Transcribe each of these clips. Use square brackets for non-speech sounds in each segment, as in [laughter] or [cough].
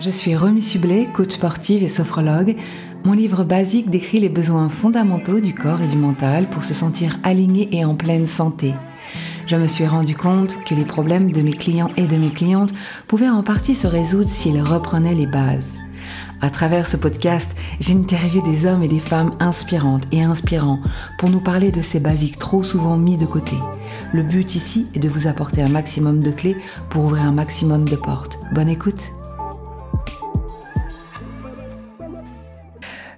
Je suis Remy Sublet, coach sportive et sophrologue. Mon livre Basique décrit les besoins fondamentaux du corps et du mental pour se sentir aligné et en pleine santé. Je me suis rendu compte que les problèmes de mes clients et de mes clientes pouvaient en partie se résoudre s'ils reprenaient les bases. À travers ce podcast, j'ai interviewé des hommes et des femmes inspirantes et inspirants pour nous parler de ces basiques trop souvent mis de côté. Le but ici est de vous apporter un maximum de clés pour ouvrir un maximum de portes. Bonne écoute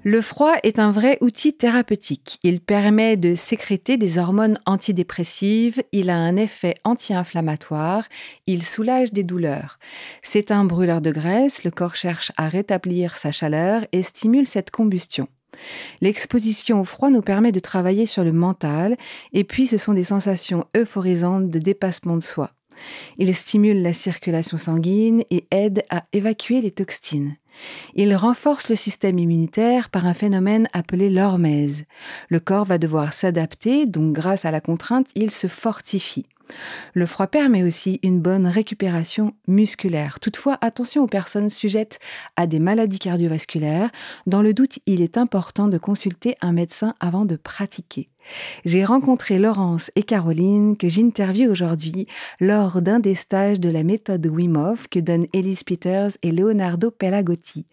Le froid est un vrai outil thérapeutique. Il permet de sécréter des hormones antidépressives, il a un effet anti-inflammatoire, il soulage des douleurs. C'est un brûleur de graisse, le corps cherche à rétablir sa chaleur et stimule cette combustion. L'exposition au froid nous permet de travailler sur le mental et puis ce sont des sensations euphorisantes de dépassement de soi. Il stimule la circulation sanguine et aide à évacuer les toxines. Il renforce le système immunitaire par un phénomène appelé l'hormèse. Le corps va devoir s'adapter, donc grâce à la contrainte, il se fortifie. Le froid permet aussi une bonne récupération musculaire. Toutefois, attention aux personnes sujettes à des maladies cardiovasculaires. Dans le doute, il est important de consulter un médecin avant de pratiquer. J'ai rencontré Laurence et Caroline que j'interviewe aujourd'hui lors d'un des stages de la méthode Wim Hof que donnent Elise Peters et Leonardo Pelagotti.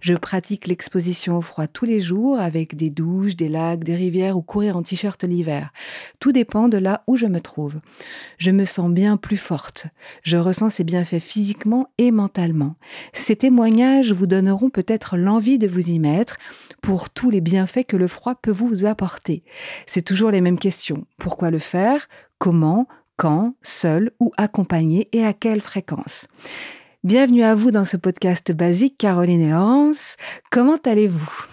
Je pratique l'exposition au froid tous les jours avec des douches, des lacs, des rivières ou courir en t-shirt l'hiver. Tout dépend de là où je me trouve. Je me sens bien plus forte. Je ressens ces bienfaits physiquement et mentalement. Ces témoignages vous donneront peut-être l'envie de vous y mettre pour tous les bienfaits que le froid peut vous apporter. C'est toujours les mêmes questions. Pourquoi le faire? Comment? Quand? Seul? Ou accompagné? Et à quelle fréquence? Bienvenue à vous dans ce podcast basique, Caroline et Laurence. Comment allez-vous?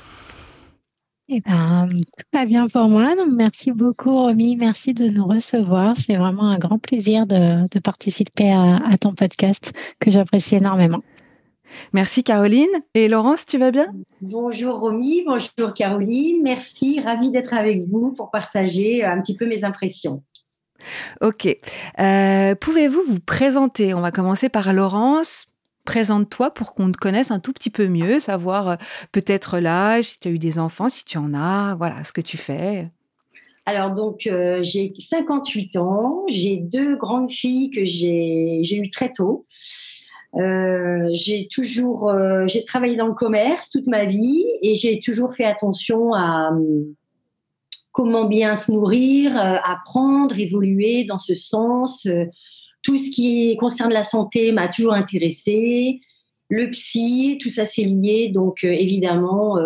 Eh bien, tout va bien pour moi. Donc, merci beaucoup, Romy. Merci de nous recevoir. C'est vraiment un grand plaisir de, participer à ton podcast que j'apprécie énormément. Merci Caroline. Et Laurence, tu vas bien? Bonjour Romy, bonjour Caroline. Merci, ravie d'être avec vous pour partager un petit peu mes impressions. Ok. Euh, pouvez-vous vous présenter? On va commencer par Laurence. Présente-toi pour qu'on te connaisse un tout petit peu mieux, savoir euh, peut-être l'âge, si tu as eu des enfants, si tu en as, voilà, ce que tu fais. Alors donc euh, j'ai 58 ans, j'ai deux grandes filles que j'ai eues très tôt. Euh, j'ai toujours, euh, j'ai travaillé dans le commerce toute ma vie et j'ai toujours fait attention à hum, comment bien se nourrir, euh, apprendre, évoluer dans ce sens. tout ce qui concerne la santé m'a toujours intéressé. Le psy, tout ça c'est lié. Donc évidemment,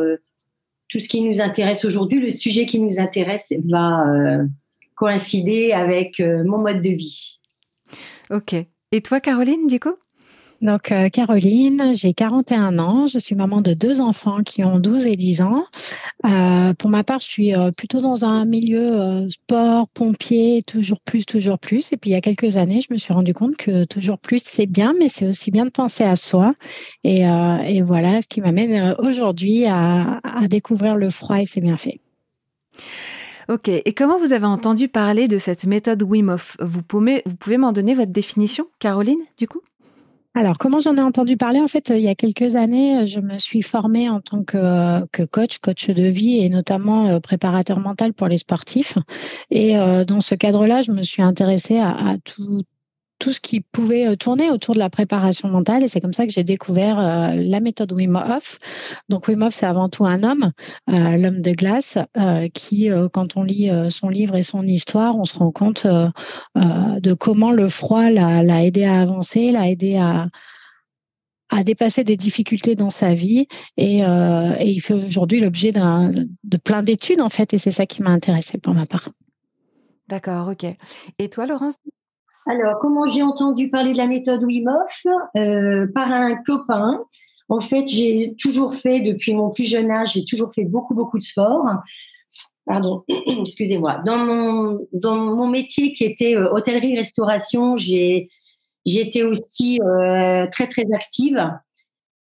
tout ce qui nous intéresse aujourd'hui, le sujet qui nous intéresse va coïncider avec mon mode de vie. Ok. Et toi, Caroline, du coup? Donc, euh, Caroline, j'ai 41 ans. Je suis maman de deux enfants qui ont 12 et 10 ans. Euh, pour ma part, je suis euh, plutôt dans un milieu sport, pompier, toujours plus, toujours plus. Et puis, il y a quelques années, je me suis rendu compte que toujours plus, c'est bien, mais c'est aussi bien de penser à soi. Et, voilà ce qui m'amène aujourd'hui à, découvrir le froid et ses bienfaits. Ok. Et comment vous avez entendu parler de cette méthode Wim Hof? Vous vous pouvez m'en donner votre définition, Caroline, du coup? Alors, comment j'en ai entendu parler? En fait, il y a quelques années, je me suis formée en tant que, coach, coach de vie et notamment euh, préparateur mental pour les sportifs. Et euh, dans ce cadre-là, je me suis intéressée à tout, tout ce qui pouvait euh, tourner autour de la préparation mentale. Et c'est comme ça que j'ai découvert euh, la méthode Wim Hof. Donc Wim Hof, c'est avant tout un homme, euh, l'homme de glace, qui, quand on lit son livre et son histoire, on se rend compte de comment le froid l'a aidé à avancer, l'a aidé à, à dépasser des difficultés dans sa vie et, et il fait aujourd'hui l'objet de plein d'études en fait et c'est ça qui m'a intéressée pour ma part. D'accord, ok. Et toi, Laurence? Alors, comment j'ai entendu parler de la méthode Wim Hof? Euh, Par un copain. En fait, j'ai toujours fait, depuis mon plus jeune âge, j'ai toujours fait beaucoup, beaucoup de sport. Pardon, [clears throat] excusez-moi. Dans mon, dans mon métier qui était euh, hôtellerie-restauration, j'ai j'étais aussi euh, très, très active.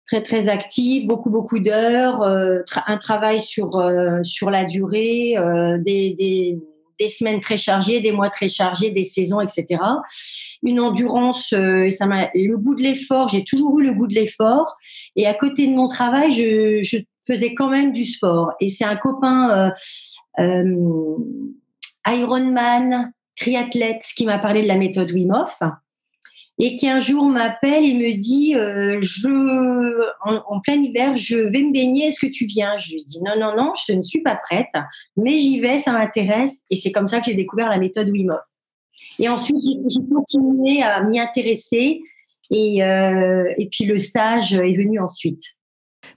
Très, très active, beaucoup, beaucoup d'heures, un travail sur, sur la durée, des des semaines très chargées, des mois très chargés, des saisons, etc. Une endurance, euh, ça m'a le goût de l'effort. J'ai toujours eu le goût de l'effort. Et à côté de mon travail, je, je faisais quand même du sport. Et c'est un copain euh, euh, Ironman, triathlète, qui m'a parlé de la méthode Wim Hof et qui un jour m'appelle et me dit euh, je en, plein hiver je vais me baigner est-ce que tu viens? Je lui dis non non non je ne suis pas prête mais j'y vais ça m'intéresse. Et c'est comme ça que j'ai découvert la méthode Wim Hof. Et ensuite j'ai continué à m'y intéresser et euh, et puis le stage est venu ensuite.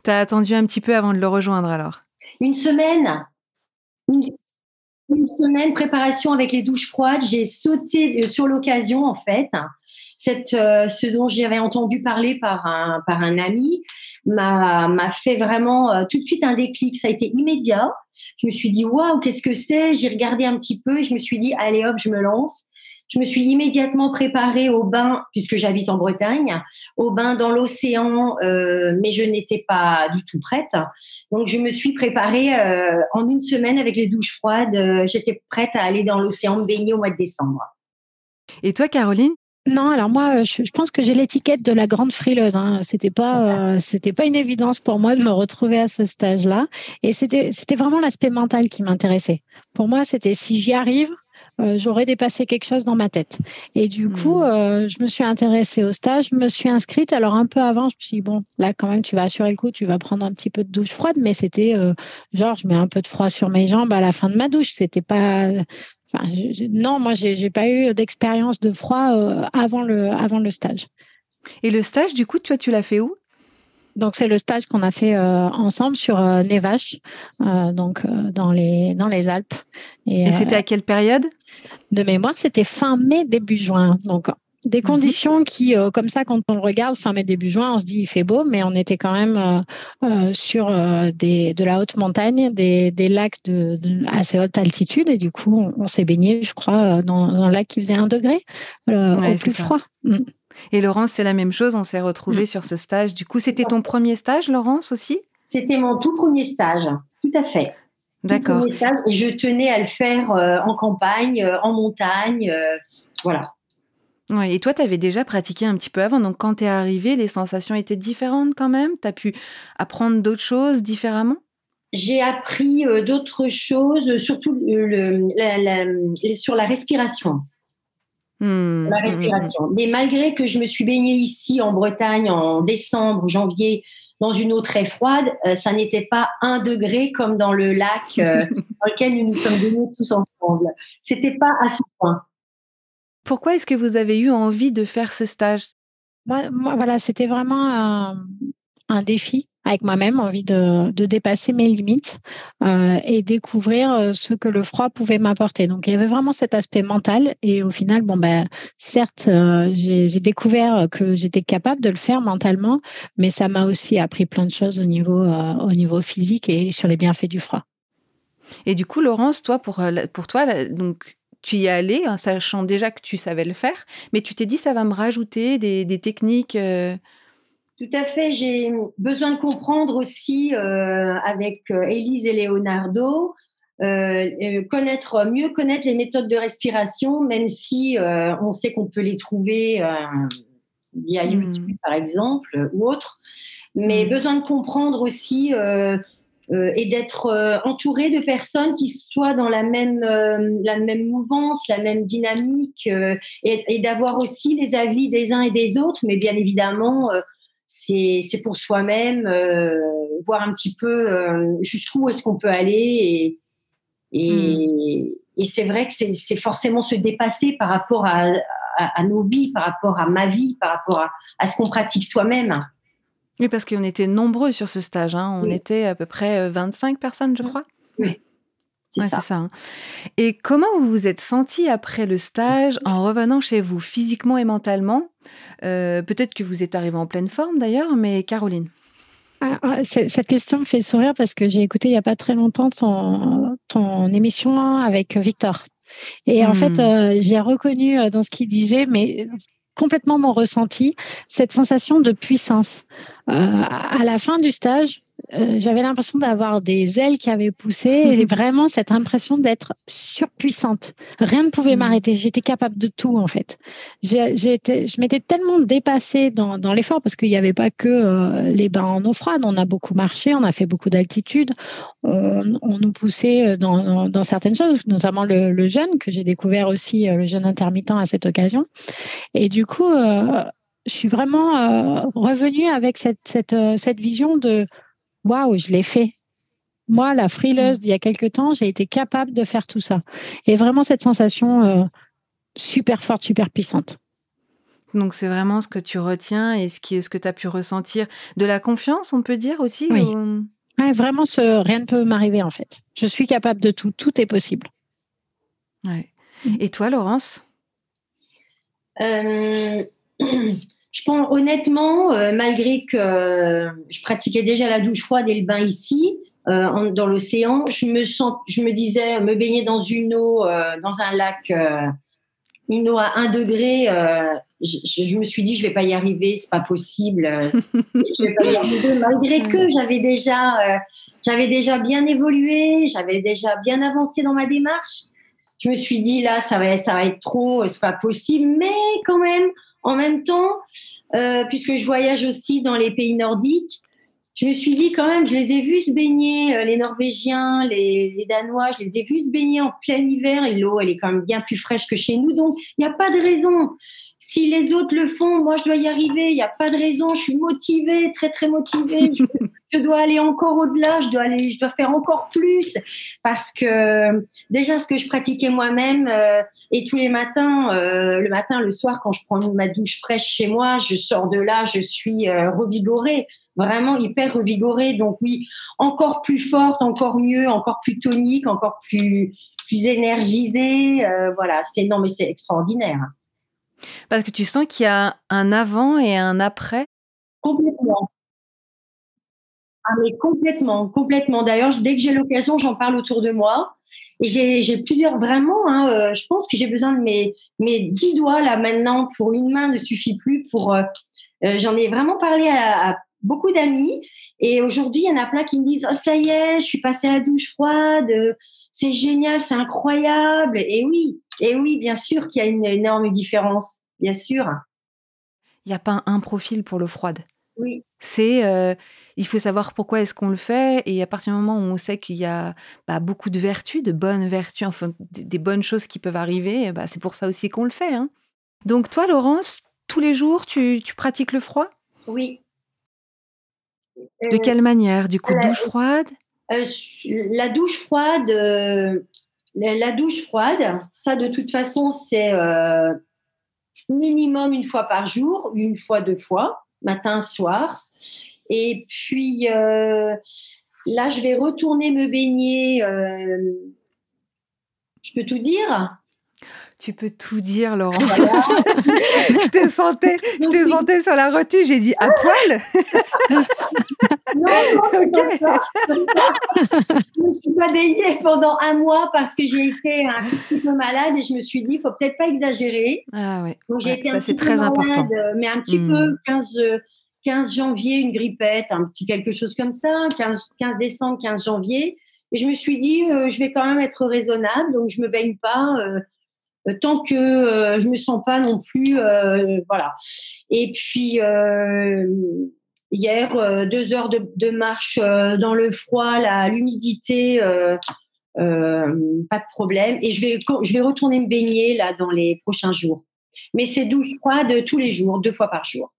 Tu as attendu un petit peu avant de le rejoindre alors? Une semaine. Une, une semaine préparation avec les douches froides. J'ai sauté sur l'occasion en fait euh, ce dont j'avais entendu parler par un, ami m'a, fait vraiment euh, tout de suite un déclic. Ça a été immédiat. Je me suis dit, waouh, qu'est-ce que c'est? J'ai regardé un petit peu et je me suis dit, allez hop, je me lance. Je me suis immédiatement préparée au bain, puisque j'habite en Bretagne, au bain dans l'océan, euh, mais je n'étais pas du tout prête. Donc, je me suis préparée en une semaine avec les douches froides. J'étais prête à aller dans l'océan me baigner au mois de décembre. Et toi, Caroline non, alors moi, euh, je, pense que j'ai l'étiquette de la grande frileuse. Hein. C'était pas, euh, c'était pas une évidence pour moi de me retrouver à ce stage-là. Et c'était, c'était vraiment l'aspect mental qui m'intéressait. Pour moi, c'était si j'y arrive, euh, j'aurais dépassé quelque chose dans ma tête. Et du coup, mmh. je me suis intéressée au stage, je me suis inscrite. Alors un peu avant, je me suis dit, bon, là quand même, tu vas assurer le coup, tu vas prendre un petit peu de douche froide, mais c'était genre, je mets un peu de froid sur mes jambes à la fin de ma douche. C'était pas, non, moi, j'ai pas eu d'expérience de froid euh, avant, le, avant le stage. Et le stage, du coup, toi, tu l'as fait où? Donc c'est le stage qu'on a fait euh, ensemble sur euh, Nevache, donc dans les dans les Alpes. Et, c'était à quelle période? De mémoire, c'était fin mai début juin. Donc des mhm. conditions qui, euh, comme ça, quand on le regarde fin mai début juin, on se dit il fait beau, mais on était quand même euh, euh, sur des, de la haute montagne, des, des lacs de, assez haute altitude, et du coup, on, s'est baigné, je crois, dans, un lac qui faisait un degré au plus froid. Mm. Et Laurence, c'est la même chose, on s'est retrouvés mm. sur ce stage. Du coup, c'était ton premier stage, Laurence, aussi? C'était mon tout premier stage, tout à fait. D'accord. Et je tenais à le faire en campagne, en montagne, voilà. Ouais, et toi, tu avais déjà pratiqué un petit peu avant, donc quand tu es arrivé, les sensations étaient différentes quand même? Tu as pu apprendre d'autres choses différemment? J'ai appris euh, d'autres choses, surtout le, sur la respiration. Mmh, la mmh, respiration. Mmh. Mais malgré que je me suis baignée ici en Bretagne en décembre, janvier, dans une eau très froide, euh, ça n'était pas un degré comme dans le lac euh, [laughs] dans lequel nous nous sommes baignés tous ensemble. C'était pas à ce point. Pourquoi est-ce que vous avez eu envie de faire ce stage? Moi, voilà, c'était vraiment un, défi avec moi-même, envie de, dépasser mes limites euh, et découvrir euh, ce que le froid pouvait m'apporter. Donc, il y avait vraiment cet aspect mental. Et au final, bon, ben, certes, euh, j'ai découvert que j'étais capable de le faire mentalement, mais ça m'a aussi appris plein de choses au niveau, au niveau physique et sur les bienfaits du froid. Et du coup, Laurence, toi, pour, pour toi, donc, tu y es allé en sachant déjà que tu savais le faire, mais tu t'es dit ça va me rajouter des, techniques. Euh Tout à fait. J'ai besoin de comprendre aussi euh, avec euh, Élise et Leonardo. connaître mieux connaître les méthodes de respiration même si on sait qu'on peut les trouver via hmm. YouTube par exemple ou autre mais hmm. besoin de comprendre aussi euh, et d'être euh, entouré de personnes qui soient dans la même euh, la même mouvance, la même dynamique, et, et d'avoir aussi les avis des uns et des autres. Mais bien évidemment, c'est c'est pour soi-même voir un petit peu jusqu'où est-ce qu'on peut aller et et, hmm. et c'est vrai que c'est forcément se dépasser par rapport à, à, à, nos vies, par rapport à ma vie, par rapport à, à ce qu'on pratique soi-même. Oui, parce qu'on était nombreux sur ce stage. Hein. On était à peu près 25 euh, personnes, je crois. Oui. C'est ça. Hein. Et comment vous vous êtes senti après le stage en revenant chez vous, physiquement et mentalement? Euh, Peut-être que vous êtes arrivé en pleine forme d'ailleurs, mais Caroline? Ah, ah, cette question me fait sourire parce que j'ai écouté il n'y a pas très longtemps ton, ton émission avec Victor. Et en fait, hmm. euh, j'ai reconnu dans ce qu'il disait, mais complètement mon ressenti, cette sensation de puissance. Euh, à la fin du stage, euh, j'avais l'impression d'avoir des ailes qui avaient poussé et [laughs] vraiment cette impression d'être surpuissante. Rien ne pouvait mm. m'arrêter. J'étais capable de tout en fait. J'ai, je m'étais tellement dépassée dans, dans l'effort parce qu'il n'y avait pas que euh, les bains en eau froide. On a beaucoup marché, on a fait beaucoup d'altitude. On, on, nous poussait euh, dans, dans, certaines choses, notamment le, le jeûne que j'ai découvert aussi, le jeûne intermittent à cette occasion. Et du coup, je suis vraiment revenue avec cette, cette, cette vision de waouh, je l'ai fait. Moi, la frileuse d'il y a quelques temps, j'ai été capable de faire tout ça. Et vraiment cette sensation euh, super forte, super puissante. Donc c'est vraiment ce que tu retiens et ce, qui, ce que tu as pu ressentir. De la confiance, on peut dire aussi Oui, vraiment, ce, rien ne peut m'arriver en fait. Je suis capable de tout, tout est possible. Ouais. Et toi, Laurence? [clears throat] [clears throat] Euh, Je pense honnêtement, euh, malgré que euh, je pratiquais déjà la douche froide et le bain ici, euh, dans l'océan, je me sens, je me disais, me baigner dans une eau, dans un lac, une eau à 1 degré, je, je, me suis dit, je vais pas y arriver, c'est pas possible. [laughs] je vais pas y arriver, malgré que j'avais déjà, j'avais déjà bien évolué, j'avais déjà bien avancé dans ma démarche. Je me suis dit, là, ça va, ça va être trop, c'est pas possible, mais quand même en même temps, euh, puisque je voyage aussi dans les pays nordiques, je me suis dit quand même, je les ai vus se baigner, euh, les Norvégiens, les, les, Danois, je les ai vus se baigner en plein hiver et l'eau, elle est quand même bien plus fraîche que chez nous. Donc, il n'y a pas de raison. Si les autres le font, moi, je dois y arriver. Il n'y a pas de raison. Je suis motivée, très, très motivée. [laughs] je, dois aller encore au-delà. Je dois aller, je dois faire encore plus parce que déjà, ce que je pratiquais moi-même euh, et tous les matins, euh, le matin, le soir, quand je prends ma douche fraîche chez moi, je sors de là, je suis euh, revigorée vraiment hyper revigorée. Donc oui, encore plus forte, encore mieux, encore plus tonique, encore plus plus énergisée. Euh, voilà, c'est non mais c'est extraordinaire. Parce que tu sens qu'il y a un avant et un après? Complètement. Ah, mais complètement, complètement. D'ailleurs, dès que j'ai l'occasion, j'en parle autour de moi. Et j'ai plusieurs, vraiment, hein, euh, je pense que j'ai besoin de mes, mes dix doigts là maintenant pour une main ne suffit plus pour. Euh, euh, j'en ai vraiment parlé à, beaucoup d'amis. Et aujourd'hui, il y en a plein qui me disent Oh, ça y est, je suis passée à la douche froide, c'est génial, c'est incroyable. Et oui, et oui, bien sûr qu'il y a une énorme différence, bien sûr. Il n'y a pas un profil pour l'eau froide. Oui. C'est, euh, il faut savoir pourquoi est-ce qu'on le fait, et à partir du moment où on sait qu'il y a bah, beaucoup de vertus, de bonnes vertus, enfin des bonnes choses qui peuvent arriver, bah, c'est pour ça aussi qu'on le fait. Hein. Donc toi, Laurence, tous les jours, tu, tu pratiques le froid? Oui. De quelle manière? Du coup, douche froide? Euh, La douche froide, la douche froide, ça de toute façon, c'est euh, minimum une fois par jour, une fois, deux fois, matin, soir. Et puis euh, là, je vais retourner me baigner. Euh, je peux tout dire tu peux tout dire, Laurent. [laughs] je te sentais, je te sentais sur la retenue. J'ai dit à poil. non, non, [laughs] je ne suis pas baignée pendant un mois parce que j'ai été un tout petit peu malade et je me suis dit, il faut peut-être pas exagérer. Ah ouais. Donc j'ai été ça, c'est très important. mais un petit hmm. peu 15, 15 janvier, une grippette, un petit quelque chose comme ça, 15, 15 décembre, 15 janvier. Et je me suis dit, euh, je vais quand même être raisonnable, donc je me baigne pas. Euh, euh, tant que euh, je me sens pas non plus euh, voilà. Et puis hier deux heures de, marche dans le froid l'humidité pas de problème. Et je vais je vais retourner me baigner là dans les prochains jours. Mais c'est douche froide tous les jours deux fois par jour.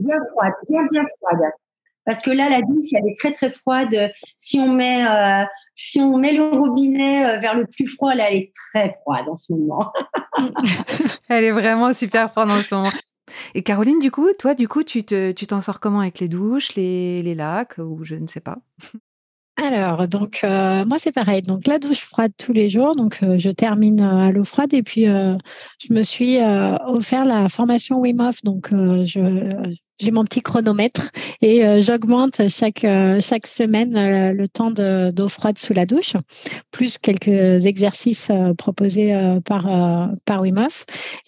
Bien froide bien bien froide. Parce que là la douche elle est très très froide. Si on met si on met le robinet euh, vers le plus froid, là, elle est très froide en ce moment. [laughs] [laughs] elle est vraiment super froide en ce moment. Et Caroline, du coup, toi, du coup, tu t'en tu sors comment avec les douches, les, les lacs ou je ne sais pas? Alors, donc euh, moi c'est pareil. Donc la douche froide tous les jours. Donc euh, je termine à l'eau froide et puis je me suis offert la formation Wim Hof. Donc je j'ai mon petit chronomètre et euh, j'augmente chaque, euh, chaque semaine euh, le temps d'eau froide sous la douche, plus quelques exercices proposés par, par Wim.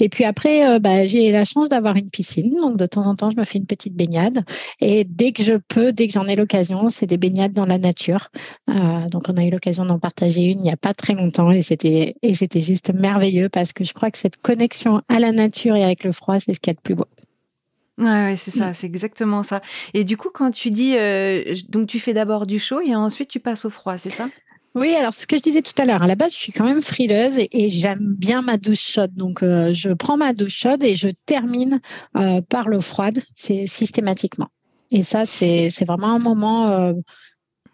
Et puis après, bah, j'ai la chance d'avoir une piscine. Donc de temps en temps, je me fais une petite baignade. Et dès que je peux, dès que j'en ai l'occasion, c'est des baignades dans la nature. donc on a eu l'occasion d'en partager une il n'y a pas très longtemps et c'était, et c'était juste merveilleux parce que je crois que cette connexion à la nature et avec le froid, c'est ce qu'il y a de plus beau. Ouais, c'est ça, c'est exactement ça. Et du coup, quand tu dis, euh, donc tu fais d'abord du chaud et ensuite tu passes au froid, c'est ça? Oui, alors ce que je disais tout à l'heure, à la base, je suis quand même frileuse et, j'aime bien ma douche chaude. Donc, euh, je prends ma douche chaude et je termine euh, par l'eau froide, c'est systématiquement. Et ça, c'est vraiment un moment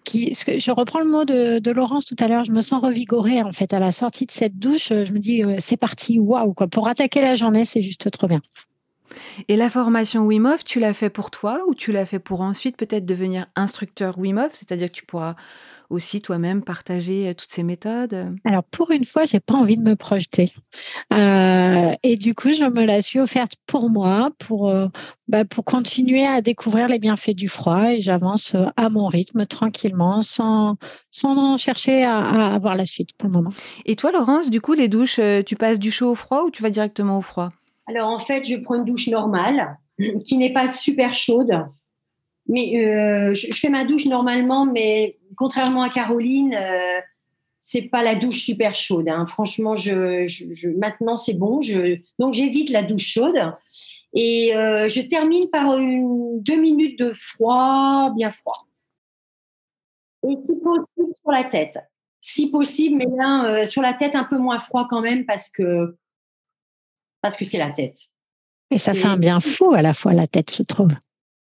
qui. Je reprends le mot de, de Laurence tout à l'heure, je me sens revigorée en fait à la sortie de cette douche. Je me dis, c'est parti, waouh, quoi. Pour attaquer la journée, c'est juste trop bien. Et la formation Wim Hof, tu l'as fait pour toi ou tu l'as fait pour ensuite peut-être devenir instructeur Wim Hof, c'est-à-dire que tu pourras aussi toi-même partager euh, toutes ces méthodes? Alors pour une fois, j'ai pas envie de me projeter. Euh, et du coup, je me la suis offerte pour moi, pour, euh, bah, pour continuer à découvrir les bienfaits du froid et j'avance à mon rythme, tranquillement, sans, sans chercher à, à avoir la suite pour le moment. Et toi, Laurence, du coup, les douches, tu passes du chaud au froid ou tu vas directement au froid? Alors en fait, je prends une douche normale [laughs] qui n'est pas super chaude. Mais euh, je, fais ma douche normalement, mais contrairement à Caroline, euh, c'est pas la douche super chaude. Hein. Franchement, je, maintenant c'est bon. donc j'évite la douche chaude et euh, je termine par une, deux minutes de froid, bien froid. Et si possible sur la tête. Si possible, mais là sur la tête un peu moins froid quand même parce que parce que c'est la tête. Et ça fait un bien fou à la fois la tête, je trouve.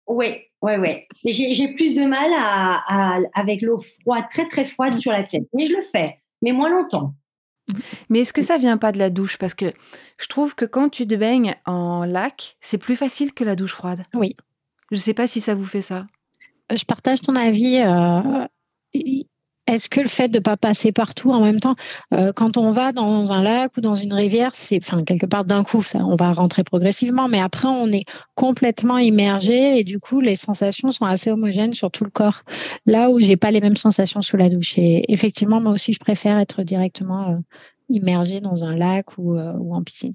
Oui, oui, oui. J'ai plus de mal à, avec l'eau froide, très très froide sur la tête. Mais je le fais, mais moins longtemps. Mais est-ce que ça vient pas de la douche? Parce que je trouve que quand tu te baignes en lac, c'est plus facile que la douche froide. Oui. Je ne sais pas si ça vous fait ça. Je partage ton avis. Euh, est-ce que le fait de ne pas passer partout en même temps, euh, quand on va dans un lac ou dans une rivière, c'est, enfin, quelque part d'un coup, ça, on va rentrer progressivement, mais après, on est complètement immergé et du coup, les sensations sont assez homogènes sur tout le corps. Là où j'ai pas les mêmes sensations sous la douche. Et effectivement, moi aussi, je préfère être directement euh, immergé dans un lac ou, euh, ou, en piscine.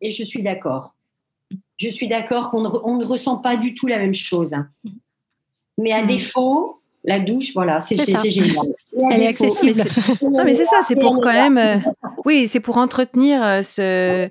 Et je suis d'accord. Je suis d'accord qu'on ne, ne, ressent pas du tout la même chose. Mais à mmh. défaut, la douche, voilà, c'est génial. [laughs] Elle est accessible. non, mais c'est ça, c'est [laughs] pour quand même. Euh, oui, c'est pour entretenir euh, ce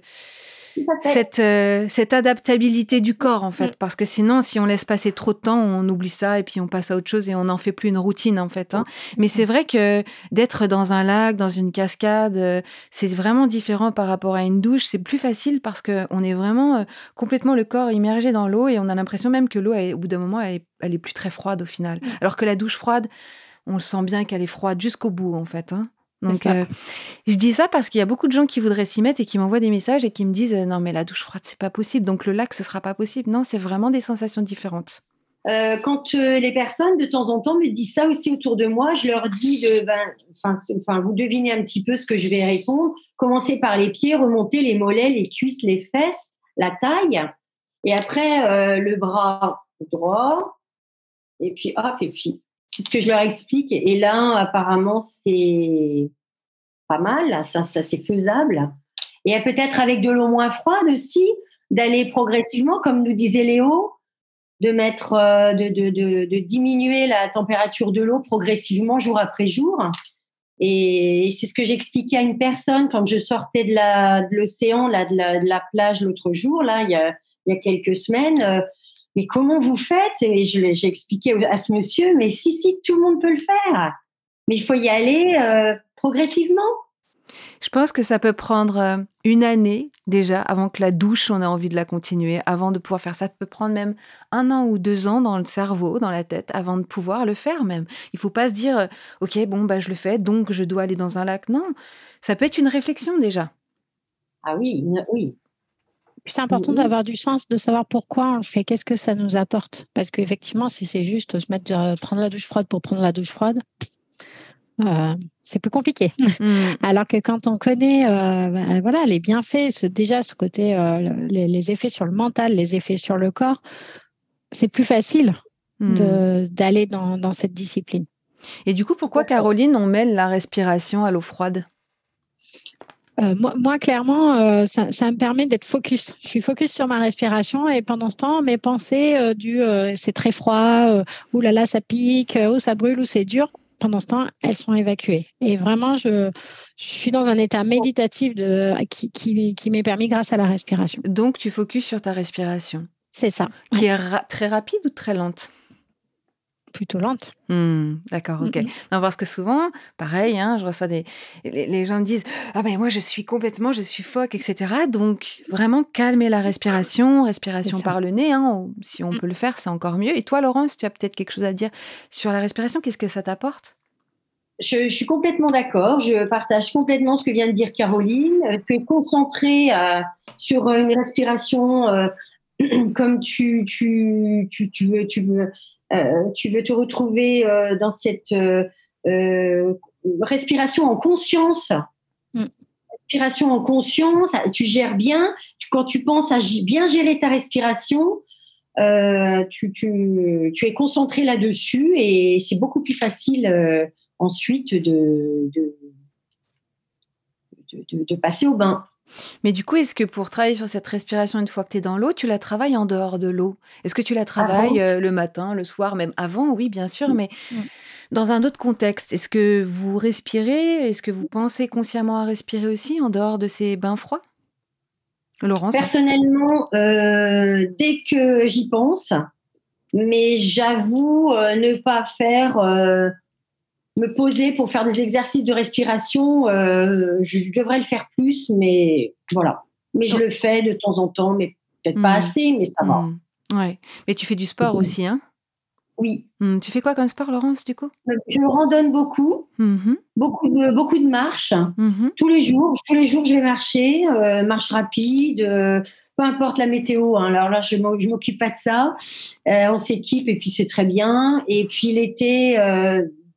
cette, euh, cette adaptabilité du corps, en fait. Mm. Parce que sinon, si on laisse passer trop de temps, on oublie ça et puis on passe à autre chose et on n'en fait plus une routine, en fait. Hein. Mais c'est vrai que d'être dans un lac, dans une cascade, euh, c'est vraiment différent par rapport à une douche. C'est plus facile parce qu'on est vraiment euh, complètement le corps immergé dans l'eau et on a l'impression même que l'eau, au bout d'un moment, elle est, plus très froide au final. Mm. Alors que la douche froide, on le sent bien qu'elle est froide jusqu'au bout, en fait. Hein. Donc, euh, je dis ça parce qu'il y a beaucoup de gens qui voudraient s'y mettre et qui m'envoient des messages et qui me disent euh, non, mais la douche froide, c'est pas possible. Donc, le lac, ce sera pas possible. Non, c'est vraiment des sensations différentes. Euh, quand les personnes de temps en temps me disent ça aussi autour de moi, je leur dis de, ben, enfin, vous devinez un petit peu ce que je vais répondre. Commencez par les pieds, remontez les mollets, les cuisses, les fesses, la taille, et après le bras droit, et puis hop, et puis c'est ce que je leur explique. Et là, apparemment, c'est pas mal, ça, ça c'est faisable. Et peut-être avec de l'eau moins froide aussi, d'aller progressivement, comme nous disait Léo, de mettre, euh, de, de, de, de diminuer la température de l'eau progressivement jour après jour. Et c'est ce que j'expliquais à une personne quand je sortais de l'océan, de, de, la, plage l'autre jour, là, il y, a, il y a quelques semaines. Mais comment vous faites? Et j'ai expliqué à ce monsieur, mais si, si, tout le monde peut le faire. Mais il faut y aller euh, progressivement. Je pense que ça peut prendre euh, une année déjà avant que la douche, on ait envie de la continuer, avant de pouvoir faire ça. peut prendre même un an ou deux ans dans le cerveau, dans la tête, avant de pouvoir le faire même. Il faut pas se dire, euh, ok, bon, bah, je le fais, donc je dois aller dans un lac. Non, ça peut être une réflexion déjà. Ah oui, oui. C'est important d'avoir du sens, de savoir pourquoi on le fait, qu'est-ce que ça nous apporte. Parce qu'effectivement, si c'est juste se mettre, prendre la douche froide pour prendre la douche froide, c'est plus compliqué. Mmh. [laughs] Alors que quand on connaît bah, voilà, les bienfaits, déjà ce côté, les, effets sur le mental, les effets sur le corps, c'est plus facile mmh. d'aller dans, dans, cette discipline. Et du coup, pourquoi, Caroline, on mêle la respiration à l'eau froide? Euh, moi, clairement, euh, ça, me permet d'être focus. Je suis focus sur ma respiration et pendant ce temps, mes pensées euh, du c'est très froid, ou là là, ça pique, ou ça brûle, ou c'est dur, pendant ce temps, elles sont évacuées. Et vraiment, je, suis dans un état méditatif de, qui, qui, m'est permis grâce à la respiration. Donc, tu focuses sur ta respiration. C'est ça. Qui est très rapide ou très lente? Plutôt lente. Hmm, d'accord, ok. Non, parce que souvent, pareil, hein, je reçois des. Les, gens me disent Ah, ben moi, je suis complètement, je suis phoque, etc. Donc, vraiment calmer la respiration, respiration par le nez, hein, si on mm. peut le faire, c'est encore mieux. Et toi, Laurence, tu as peut-être quelque chose à dire sur la respiration? Qu'est-ce que ça t'apporte? Je, suis complètement d'accord. Je partage complètement ce que vient de dire Caroline. Euh, tu es concentré euh, sur une respiration euh, [clears throat] comme tu, tu, tu, tu, veux, tu veux euh, tu veux te retrouver euh, dans cette euh, respiration en conscience. Mm. Respiration en conscience, tu gères bien. quand tu penses à bien gérer ta respiration, tu, es concentré là-dessus et c'est beaucoup plus facile ensuite de, de, passer au bain. Mais du coup, est-ce que pour travailler sur cette respiration une fois que tu es dans l'eau, tu la travailles en dehors de l'eau? Est-ce que tu la travailles euh, le matin, le soir, même avant? Oui, bien sûr, mais mm. dans un autre contexte. Est-ce que vous respirez? Est-ce que vous pensez consciemment à respirer aussi en dehors de ces bains froids? Laurence? Personnellement, euh, dès que j'y pense, mais j'avoue euh, ne pas faire me poser pour faire des exercices de respiration, euh, je devrais le faire plus, mais voilà. Mais je le fais de temps en temps, mais peut-être pas hmm. assez, mais ça va. Hmm. Ouais. Mais tu fais du sport aussi, hein? Oui. Hmm. Tu fais quoi comme sport, Laurence, du coup? Euh, Je randonne beaucoup, mhm. beaucoup de beaucoup de marches. Mhm. Tous les jours, tous les jours, je vais marcher, euh, marche rapide. peu importe la météo, hein. alors là je m'occupe pas de ça. on s'équipe et puis c'est très bien. Et puis l'été,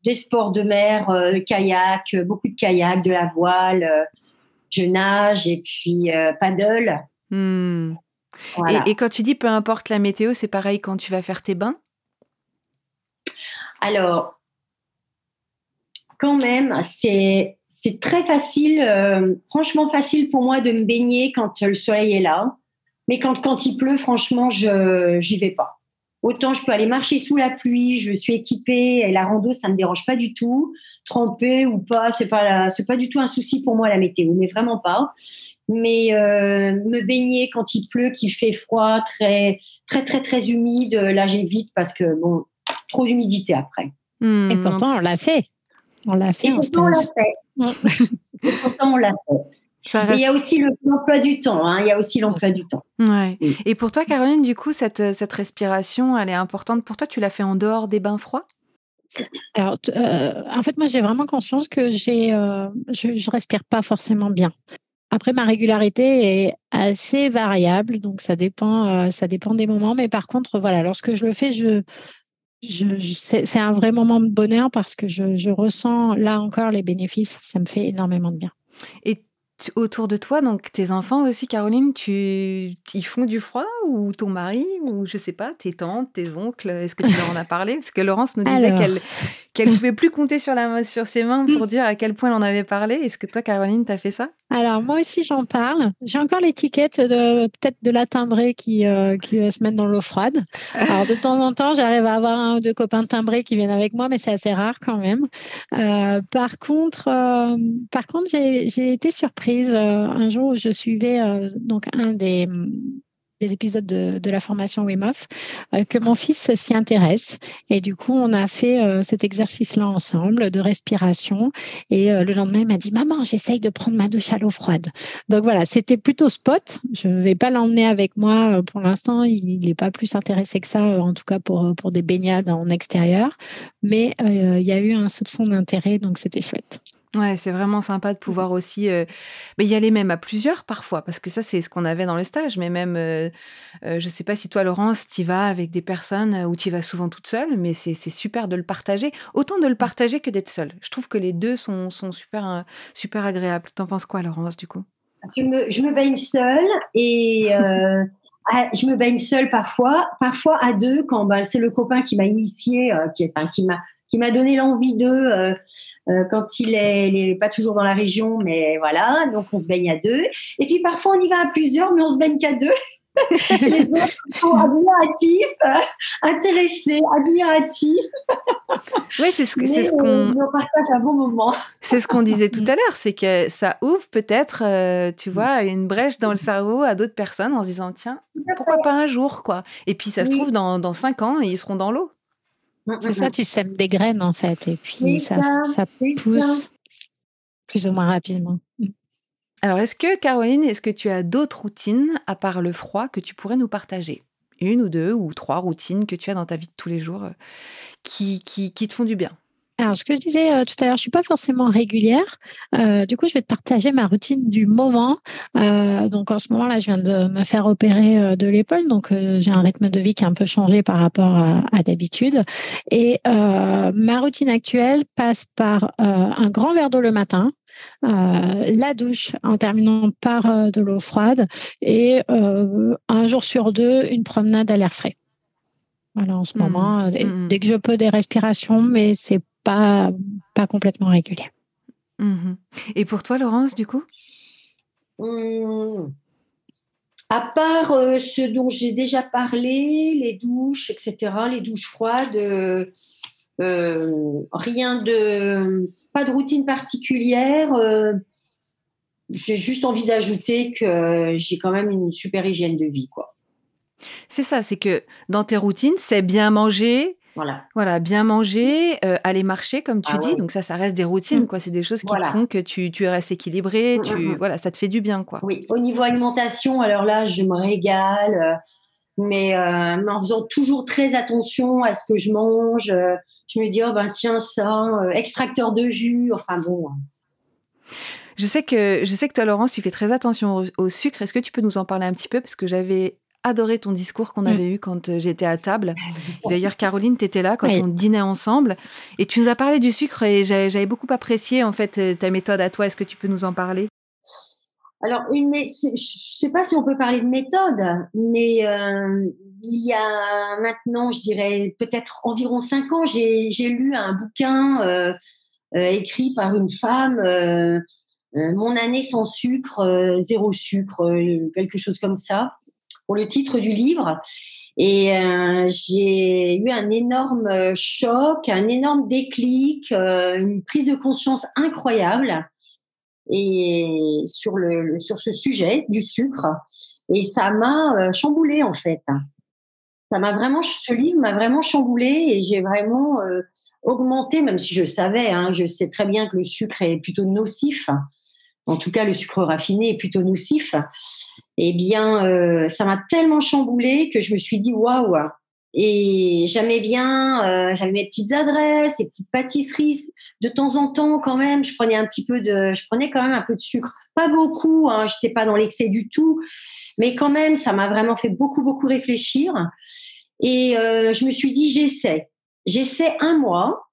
des sports de mer, euh, kayak, euh, beaucoup de kayak, de la voile, euh, je nage et puis paddle. Hmm. Et, quand tu dis peu importe la météo, c'est pareil quand tu vas faire tes bains? Alors, quand même, c'est c'est très facile, franchement facile pour moi de me baigner quand le soleil est là. Mais quand, quand il pleut, franchement, je n'y vais pas. Autant je peux aller marcher sous la pluie, je suis équipée et la rando, ça me dérange pas du tout. Tremper ou pas, c'est pas c'est pas du tout un souci pour moi la météo, mais vraiment pas. Mais euh, me baigner quand il pleut, qu'il fait froid, très très très très humide, là j'évite parce que bon, trop d'humidité après. Hmm. Et pourtant on l'a fait. On l'a fait. Et pourtant on l'a fait. et pourtant on l'a fait il y a aussi l'emploi du temps. Hein. Il y a aussi l'emploi du temps. Ouais. Et pour toi, Caroline, du coup, cette, cette respiration, elle est importante pour toi? Tu l'as fait en dehors des bains froids? Alors, euh, en fait, moi, j'ai vraiment conscience que j'ai, euh, je, ne respire pas forcément bien. Après, ma régularité est assez variable, donc ça dépend, euh, ça dépend des moments. Mais par contre, voilà, lorsque je le fais, je, je, c'est, un vrai moment de bonheur parce que je, je, ressens là encore les bénéfices. Ça me fait énormément de bien. Et autour de toi, donc tes enfants aussi, Caroline, tu, ils font du froid ou ton mari ou je sais pas, tes tantes, tes oncles, est-ce que tu leur en as parlé? Parce que Laurence nous disait qu'elle qu'elle [laughs] pouvait plus compter sur, la, sur ses mains pour dire à quel point elle en avait parlé. Est-ce que toi, Caroline, tu as fait ça? Alors moi aussi, j'en parle. J'ai encore l'étiquette de peut-être de la timbrée qui, euh, qui va se mettre dans l'eau froide. Alors de temps en temps, j'arrive à avoir un ou deux copains timbrés qui viennent avec moi, mais c'est assez rare quand même. Euh, par contre, euh, par contre, j'ai été surprise un jour où je suivais donc un des des épisodes de, la formation Wim Hof, euh, que mon fils s'y intéresse. Et du coup, on a fait euh, cet exercice-là ensemble de respiration. Et euh, le lendemain, il m'a dit, maman, j'essaye de prendre ma douche à l'eau froide. Donc voilà, c'était plutôt spot. Je ne vais pas l'emmener avec moi pour l'instant. Il n'est pas plus intéressé que ça, en tout cas pour, pour des baignades en extérieur. Mais il y a eu un soupçon d'intérêt, donc c'était chouette. Ouais, c'est vraiment sympa de pouvoir aussi euh, y aller même à plusieurs parfois, parce que ça, c'est ce qu'on avait dans le stage. Mais même, euh, euh, je ne sais pas si toi, Laurence, tu vas avec des personnes ou tu vas souvent toute seule, mais c'est super de le partager. Autant de le partager que d'être seule. Je trouve que les deux sont, sont super, super agréables. T'en penses quoi, Laurence, du coup? Je me, je me baigne seule et je me baigne seule parfois, parfois à deux quand ben, c'est le copain qui m'a initié, qui, enfin, qui m'a qui m'a donné l'envie d'eux euh, euh, quand il est, pas toujours dans la région, mais voilà, donc on se baigne à deux. Et puis parfois on y va à plusieurs, mais on se baigne qu'à deux. [laughs] les autres sont admiratifs, euh, intéressés, admiratifs. Oui, c'est ce, c'est ce qu'on. On partage un bon moment. C'est ce qu'on disait tout à l'heure, c'est que ça ouvre peut-être, tu vois, une brèche dans le cerveau à d'autres personnes en se disant tiens, pourquoi pas un jour, quoi. Et puis ça se trouve dans, dans cinq ans, ils seront dans l'eau. Mm, c'est mm, ça, mm. tu sèmes des graines en fait, et puis ça, ça, pousse plus ou moins rapidement. Alors, est-ce que, Caroline, est-ce que tu as d'autres routines, à part le froid, que tu pourrais nous partager? Une ou deux ou trois routines que tu as dans ta vie de tous les jours euh, qui, qui, qui te font du bien? Alors, ce que je disais euh, tout à l'heure, je suis pas forcément régulière. Euh, du coup, je vais te partager ma routine du moment. Euh, donc, en ce moment-là, je viens de me faire opérer de l'épaule. Donc, j'ai un rythme de vie qui a un peu changé par rapport à, d'habitude. Et ma routine actuelle passe par un grand verre d'eau le matin, la douche en terminant par de l'eau froide et un jour sur deux, une promenade à l'air frais. Voilà, en ce mmh. moment, mmh. dès que je peux des respirations, mais c'est pas, pas complètement régulier. Mhm. Et pour toi, Laurence, du coup? Mmh. À part euh, ce dont j'ai déjà parlé, les douches, etc., les douches froides, euh, euh, rien de. pas de routine particulière. j'ai juste envie d'ajouter que j'ai quand même une super hygiène de vie, quoi. C'est ça, c'est que dans tes routines, c'est bien manger, voilà. Voilà, bien manger, euh, aller marcher, comme tu ah dis. Donc ça, ça reste des routines, mm. quoi. C'est des choses qui te font que tu, tu restes équilibré. Mm, tu, mm, voilà, ça te fait du bien, quoi. Oui. Au niveau alimentation, alors là, je me régale, euh, mais euh, en faisant toujours très attention à ce que je mange. je me dis, oh ben tiens, ça, extracteur de jus. Enfin bon. Je sais que je sais que toi, Laurence, tu fais très attention au, au sucre. Est-ce que tu peux nous en parler un petit peu? Parce que j'avais adoré ton discours qu'on mm. avait eu quand euh, j'étais à table. D'ailleurs, Caroline, tu étais là quand on dînait ensemble et tu nous as parlé du sucre et j'avais beaucoup apprécié en fait euh, ta méthode à toi. Est-ce que tu peux nous en parler? Alors, une, je ne sais pas si on peut parler de méthode, mais euh, il y a maintenant, je dirais peut-être environ cinq ans, j'ai lu un bouquin écrit par une femme, Mon année sans sucre, zéro sucre, quelque chose comme ça pour le titre du livre. Et euh, j'ai eu un énorme choc, un énorme déclic, euh, une prise de conscience incroyable et sur le, sur ce sujet du sucre. Et ça m'a euh, chamboulé en fait. Ça m'a vraiment, ce livre m'a vraiment chamboulé et j'ai vraiment augmenté, même si je savais, hein, je sais très bien que le sucre est plutôt nocif en tout cas le sucre raffiné est plutôt nocif, eh bien, euh, ça m'a tellement chamboulé que je me suis dit waouh. Et j'aimais bien, euh, j'avais mes petites adresses, et petites pâtisseries. De temps en temps, quand même, je prenais un petit peu de, je prenais quand même un peu de sucre, pas beaucoup. Hein, j'étais pas dans l'excès du tout, mais quand même, ça m'a vraiment fait beaucoup beaucoup réfléchir. Et euh, je me suis dit j'essaie, j'essaie un mois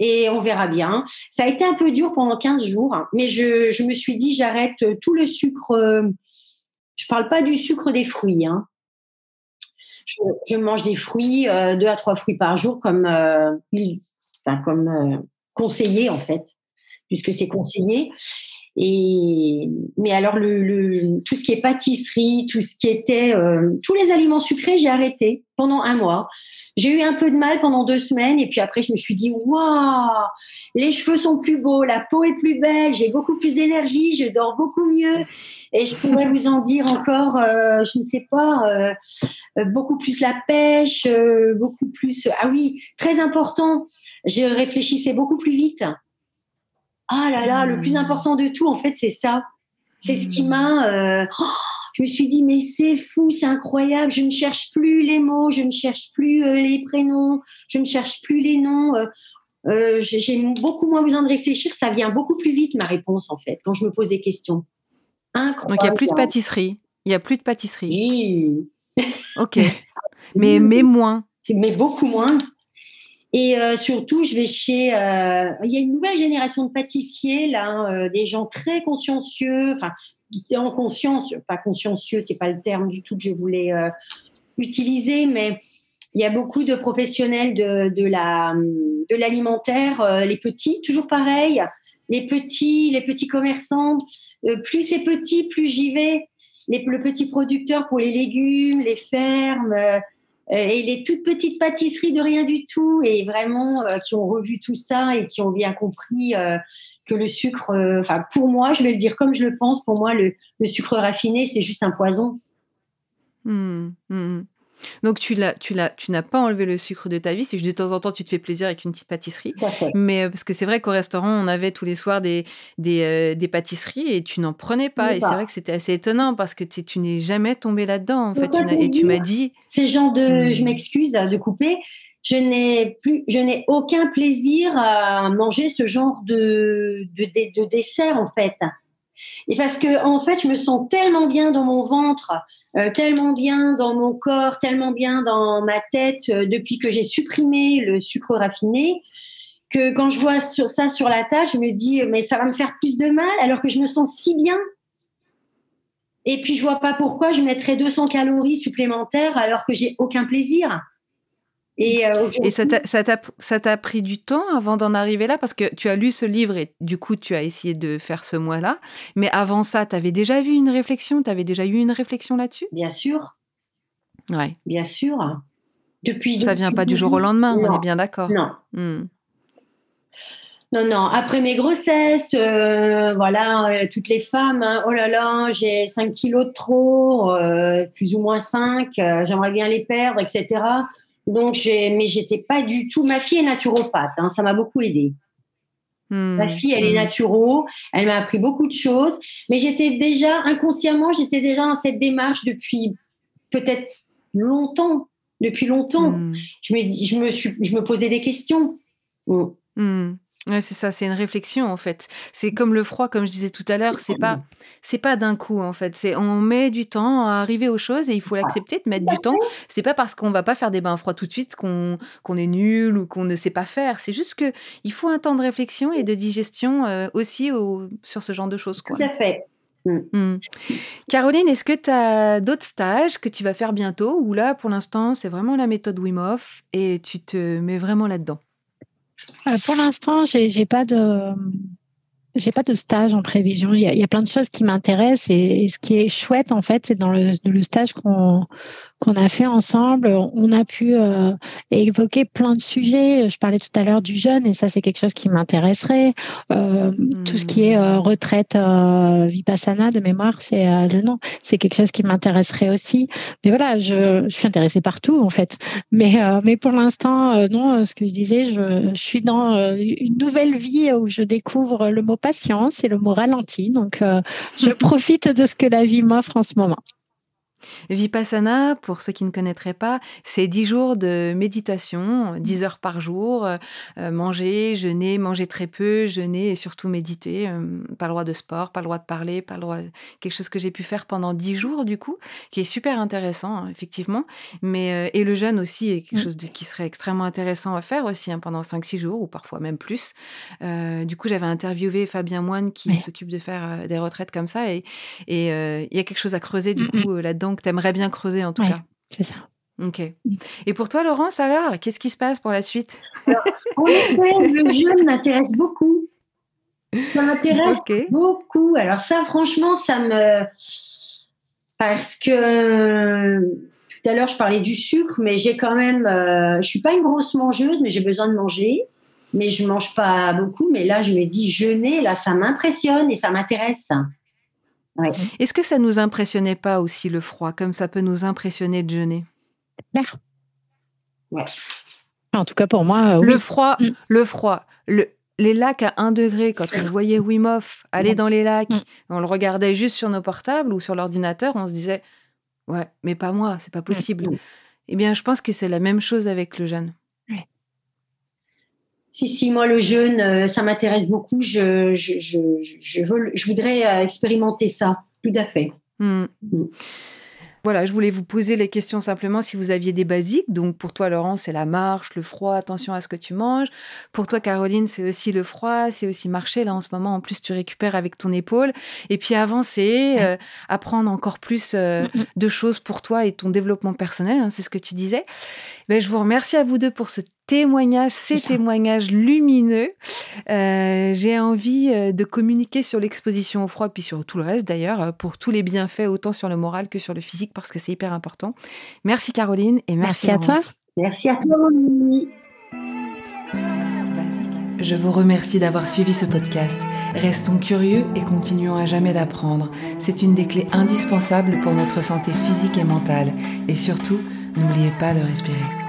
et on verra bien. Ça a été un peu dur pendant 15 jours, mais je, je me suis dit, j'arrête tout le sucre. Je parle pas du sucre des fruits. Hein. Je, mange des fruits, euh, deux à trois fruits par jour, comme, euh, euh, conseillé en fait, puisque c'est conseillé. Et mais alors le, le, tout ce qui est pâtisserie, tout ce qui était euh, tous les aliments sucrés, j'ai arrêté pendant un mois. J'ai eu un peu de mal pendant deux semaines et puis après je me suis dit waouh, les cheveux sont plus beaux, la peau est plus belle, j'ai beaucoup plus d'énergie, je dors beaucoup mieux et je pourrais vous en dire encore, euh, je ne sais pas, euh, beaucoup plus la pêche, euh, beaucoup plus. Ah oui, très important. Je réfléchissais beaucoup plus vite. Ah là là, le plus mmh. important de tout, en fait, c'est ça. C'est ce qui mmh. m'a. Oh, je me suis dit, mais c'est fou, c'est incroyable. Je ne cherche plus les mots, je ne cherche plus euh, les prénoms, je ne cherche plus les noms. Euh, euh, j'ai beaucoup moins besoin de réfléchir. Ça vient beaucoup plus vite, ma réponse, en fait, quand je me pose des questions. Incroyable. Donc, il n'y a plus de pâtisserie. Il n'y a plus de pâtisserie. Oui. Ok. [laughs] mais, mais moins. Mais beaucoup moins. Et euh, surtout, je vais chez. Euh, il y a une nouvelle génération de pâtissiers là, hein, des gens très consciencieux. Enfin, en conscience, pas consciencieux, c'est pas le terme du tout que je voulais utiliser, mais il y a beaucoup de professionnels de, de la de l'alimentaire, euh, les petits, toujours pareil, les petits, les petits commerçants. Euh, plus c'est petit, plus j'y vais. Les, le petit producteur pour les légumes, les fermes euh, et les toutes petites pâtisseries de rien du tout et vraiment qui ont revu tout ça et qui ont bien compris que le sucre, enfin pour moi, je vais le dire comme je le pense, pour moi le, le sucre raffiné c'est juste un poison. Mmh, mmh. Donc tu l'as, tu l'as, tu n'as pas enlevé le sucre de ta vie. C'est juste de temps en temps tu te fais plaisir avec une petite pâtisserie. Mais euh, parce que c'est vrai qu'au restaurant on avait tous les soirs des des, euh, des pâtisseries et tu n'en prenais pas. Et c'est vrai que c'était assez étonnant parce que tu n'es jamais tombé là-dedans en fait. et tu m'as dit. C'est genre de, je hmm. m'excuse de couper. Je n'ai plus, je n'ai aucun plaisir à manger ce genre de, de, de dessert en fait. Et parce que en fait, je me sens tellement bien dans mon ventre, euh, tellement bien dans mon corps, tellement bien dans ma tête euh, depuis que j'ai supprimé le sucre raffiné que quand je vois ça sur la table, je me dis mais ça va me faire plus de mal alors que je me sens si bien. Et puis je vois pas pourquoi je mettrais 200 calories supplémentaires alors que j'ai aucun plaisir. Et, euh, ça t'a pris du temps avant d'en arriver là? Parce que tu as lu ce livre et du coup tu as essayé de faire ce mois-là. Mais avant ça, tu avais déjà vu une réflexion? Tu avais déjà eu une réflexion là-dessus? Bien sûr. Ouais. Bien sûr. Depuis, ça vient pas du jour au lendemain, on est bien d'accord. Non. Hmm. Non, non. Après mes grossesses, euh, voilà, euh, toutes les femmes, hein, oh là là, j'ai 5 kilos de trop, plus ou moins 5, j'aimerais bien les perdre, etc. Donc, j'ai, mais j'étais pas du tout. Ma fille est naturopathe, hein, ça m'a beaucoup aidé. Ma hmm. fille, elle est hmm. naturo, elle m'a appris beaucoup de choses, mais j'étais déjà inconsciemment, j'étais déjà dans cette démarche depuis peut-être longtemps, depuis longtemps. Hmm. Je me je me suis, je me posais des questions. Ouais, c'est ça, c'est une réflexion en fait. C'est comme le froid, comme je disais tout à l'heure, c'est pas, c'est pas d'un coup en fait. C'est on met du temps à arriver aux choses et il faut l'accepter de mettre du temps. C'est pas parce qu'on va pas faire des bains froids tout de suite qu'on qu'on est nul ou qu'on ne sait pas faire. C'est juste que il faut un temps de réflexion et de digestion euh, aussi sur ce genre de choses. Quoi. Tout à fait. Mm. Mm. Caroline, est-ce que tu as d'autres stages que tu vas faire bientôt ou là pour l'instant c'est vraiment la méthode Wim Hof et tu te mets vraiment là-dedans? Euh, pour l'instant, j'ai, pas de j'ai pas de stage en prévision. Il y a, plein de choses qui m'intéressent et, ce qui est chouette en fait, c'est dans le stage qu'on qu'on a fait ensemble, on a pu euh, évoquer plein de sujets. Je parlais tout à l'heure du jeune et ça c'est quelque chose qui m'intéresserait. Euh, Tout ce qui est euh, retraite euh, vipassana de mémoire, c'est le nom. C'est quelque chose qui m'intéresserait aussi. Mais voilà, je, je, suis intéressée partout en fait. Mais mais pour l'instant, non. Ce que je disais, je, je suis dans une nouvelle vie où je découvre le mot patience et le mot ralenti. Donc je [laughs] profite de ce que la vie m'offre en ce moment. Vipassana, pour ceux qui ne connaîtraient pas, c'est 10 jours de méditation, 10 heures par jour, euh, euh, manger, jeûner, manger très peu, jeûner et surtout méditer. Euh, pas le droit de sport, pas le droit de parler, pas le droit. Quelque chose que j'ai pu faire pendant 10 jours, du coup, qui est super intéressant, hein, effectivement. Mais, et le jeûne aussi est quelque mm. chose qui serait extrêmement intéressant à faire aussi hein, pendant 5-6 jours ou parfois même plus. du coup, j'avais interviewé Fabien Moine qui s'occupe de faire des retraites comme ça et il y a quelque chose à creuser du coup là-dedans que tu aimerais bien creuser en tout cas. C'est ça. Ok. Et pour toi, Laurence, alors, qu'est-ce qui se passe pour la suite? En effet, le jeune m'intéresse beaucoup. Ça m'intéresse beaucoup. Alors ça, franchement, ça me... Parce que tout à l'heure, je parlais du sucre, mais j'ai quand même... Euh, je suis pas une grosse mangeuse, mais j'ai besoin de manger. Mais je mange pas beaucoup. Mais là, je me dis jeûner, là, ça m'impressionne et ça m'intéresse. Est-ce que ça nous impressionnait pas aussi le froid, comme ça peut nous impressionner de jeûner? Claire. Ouais. En tout cas pour moi. Euh, le froid, mm. le froid, le, les lacs à 1 degré, quand on voyait Wim Hof aller dans les lacs, mm. on le regardait juste sur nos portables ou sur l'ordinateur, on se disait Ouais, mais pas moi, c'est pas possible. Mm. Eh bien, je pense que c'est la même chose avec le jeûne. Si, si, moi, le jeûne, ça m'intéresse beaucoup. Je, je, je, je, veux, je voudrais expérimenter ça. Tout à fait. Hmm. Hmm. Voilà, je voulais vous poser les questions simplement si vous aviez des basiques. Donc pour toi, Laurent, c'est la marche, le froid, attention à ce que tu manges. Pour toi, Caroline, c'est aussi le froid, c'est aussi marcher. Là, en ce moment, en plus, tu récupères avec ton épaule. Et puis avancer, euh, apprendre encore plus euh, mm, mm. de choses pour toi et ton développement personnel. Hein, c'est ce que tu disais. Ben, je vous remercie à vous deux pour ce témoignages, ces témoignages lumineux. Euh, j'ai envie euh, de communiquer sur l'exposition au froid, puis sur tout le reste d'ailleurs, euh, pour tous les bienfaits, autant sur le moral que sur le physique, parce que c'est hyper important. Merci Caroline et merci, à toi. Merci à toi, Moni. Je vous remercie d'avoir suivi ce podcast. Restons curieux et continuons à jamais d'apprendre. C'est une des clés indispensables pour notre santé physique et mentale. Et surtout, n'oubliez pas de respirer.